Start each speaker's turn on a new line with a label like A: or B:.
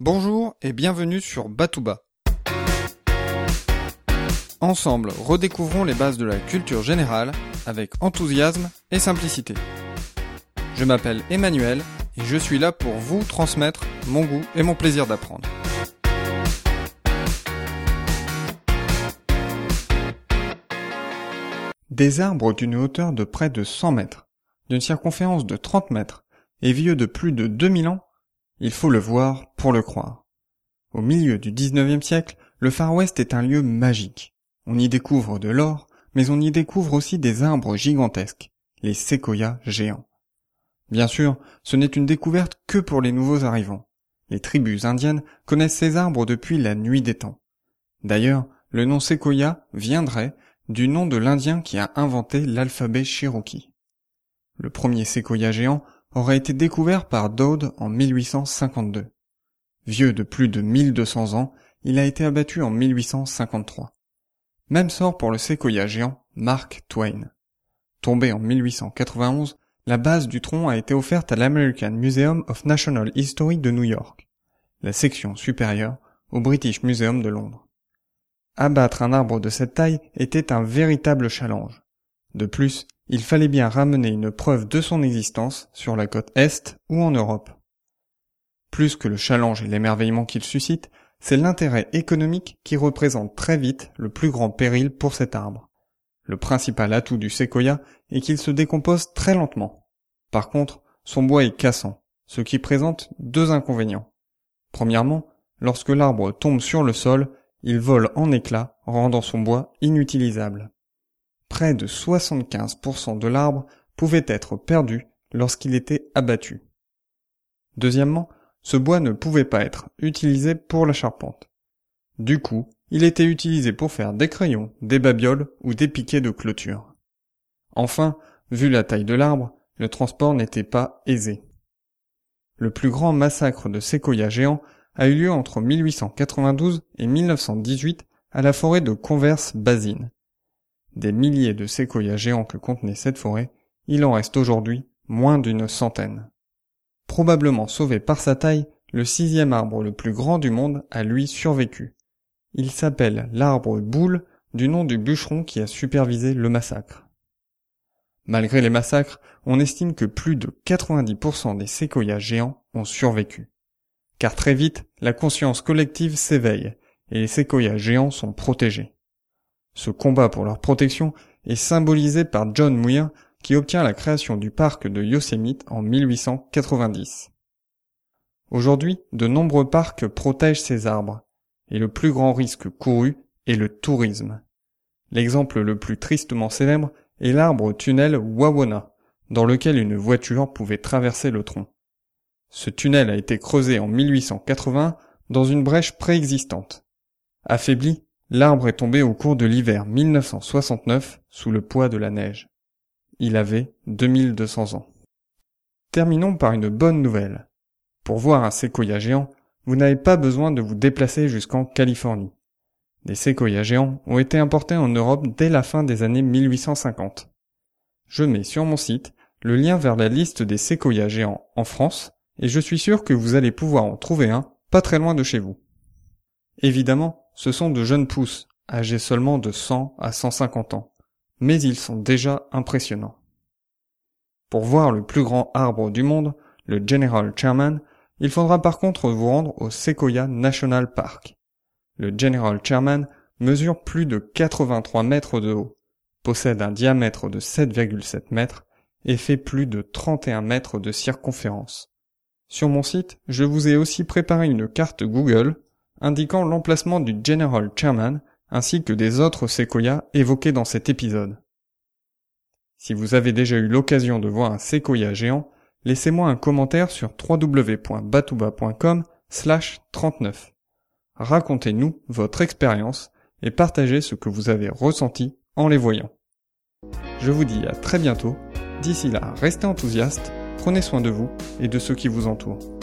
A: Bonjour et bienvenue sur Batouba. Ensemble, redécouvrons les bases de la culture générale avec enthousiasme et simplicité. Je m'appelle Emmanuel et je suis là pour vous transmettre mon goût et mon plaisir d'apprendre. Des arbres d'une hauteur de près de 100 mètres, d'une circonférence de 30 mètres et vieux de plus de 2000 ans, il faut le voir pour le croire. Au milieu du 19e siècle, le Far West est un lieu magique. On y découvre de l'or, mais on y découvre aussi des arbres gigantesques, les séquoias géants. Bien sûr, ce n'est une découverte que pour les nouveaux arrivants. Les tribus indiennes connaissent ces arbres depuis la nuit des temps. D'ailleurs, le nom séquoia viendrait du nom de l'Indien qui a inventé l'alphabet Cherokee. Le premier séquoia géant aurait été découvert par Dowd en 1852. Vieux de plus de 1200 ans, il a été abattu en 1853. Même sort pour le séquoia géant Mark Twain. Tombé en 1891, la base du tronc a été offerte à l'American Museum of National History de New York, la section supérieure au British Museum de Londres. Abattre un arbre de cette taille était un véritable challenge. De plus, il fallait bien ramener une preuve de son existence sur la côte Est ou en Europe. Plus que le challenge et l'émerveillement qu'il suscite, c'est l'intérêt économique qui représente très vite le plus grand péril pour cet arbre. Le principal atout du séquoia est qu'il se décompose très lentement. Par contre, son bois est cassant, ce qui présente deux inconvénients. Premièrement, lorsque l'arbre tombe sur le sol, il vole en éclats, rendant son bois inutilisable. Près de 75% de l'arbre pouvait être perdu lorsqu'il était abattu. Deuxièmement, ce bois ne pouvait pas être utilisé pour la charpente. Du coup, il était utilisé pour faire des crayons, des babioles ou des piquets de clôture. Enfin, vu la taille de l'arbre, le transport n'était pas aisé. Le plus grand massacre de séquoias géants a eu lieu entre 1892 et 1918 à la forêt de Converse Basine. Des milliers de séquoias géants que contenait cette forêt, il en reste aujourd'hui moins d'une centaine. Probablement sauvé par sa taille, le sixième arbre le plus grand du monde a lui survécu. Il s'appelle l'arbre boule du nom du bûcheron qui a supervisé le massacre. Malgré les massacres, on estime que plus de 90% des séquoias géants ont survécu. Car très vite, la conscience collective s'éveille et les séquoias géants sont protégés. Ce combat pour leur protection est symbolisé par John Muir qui obtient la création du parc de Yosemite en 1890. Aujourd'hui, de nombreux parcs protègent ces arbres, et le plus grand risque couru est le tourisme. L'exemple le plus tristement célèbre est l'arbre tunnel Wawona, dans lequel une voiture pouvait traverser le tronc. Ce tunnel a été creusé en 1880 dans une brèche préexistante. Affaibli, l'arbre est tombé au cours de l'hiver 1969 sous le poids de la neige. Il avait 2200 ans. Terminons par une bonne nouvelle. Pour voir un séquoia géant, vous n'avez pas besoin de vous déplacer jusqu'en Californie. Des séquoias géants ont été importés en Europe dès la fin des années 1850. Je mets sur mon site le lien vers la liste des séquoias géants en France et je suis sûr que vous allez pouvoir en trouver un pas très loin de chez vous. Évidemment, ce sont de jeunes pousses, âgés seulement de 100 à 150 ans, mais ils sont déjà impressionnants. Pour voir le plus grand arbre du monde, le General Chairman, il faudra par contre vous rendre au Sequoia National Park. Le General Chairman mesure plus de 83 mètres de haut, possède un diamètre de 7,7 mètres et fait plus de 31 mètres de circonférence. Sur mon site, je vous ai aussi préparé une carte Google indiquant l'emplacement du General Chairman ainsi que des autres séquoias évoqués dans cet épisode. Si vous avez déjà eu l'occasion de voir un séquoia géant, laissez-moi un commentaire sur www.batouba.com slash 39. Racontez-nous votre expérience et partagez ce que vous avez ressenti en les voyant. Je vous dis à très bientôt. D'ici là, restez enthousiastes Prenez soin de vous et de ceux qui vous entourent.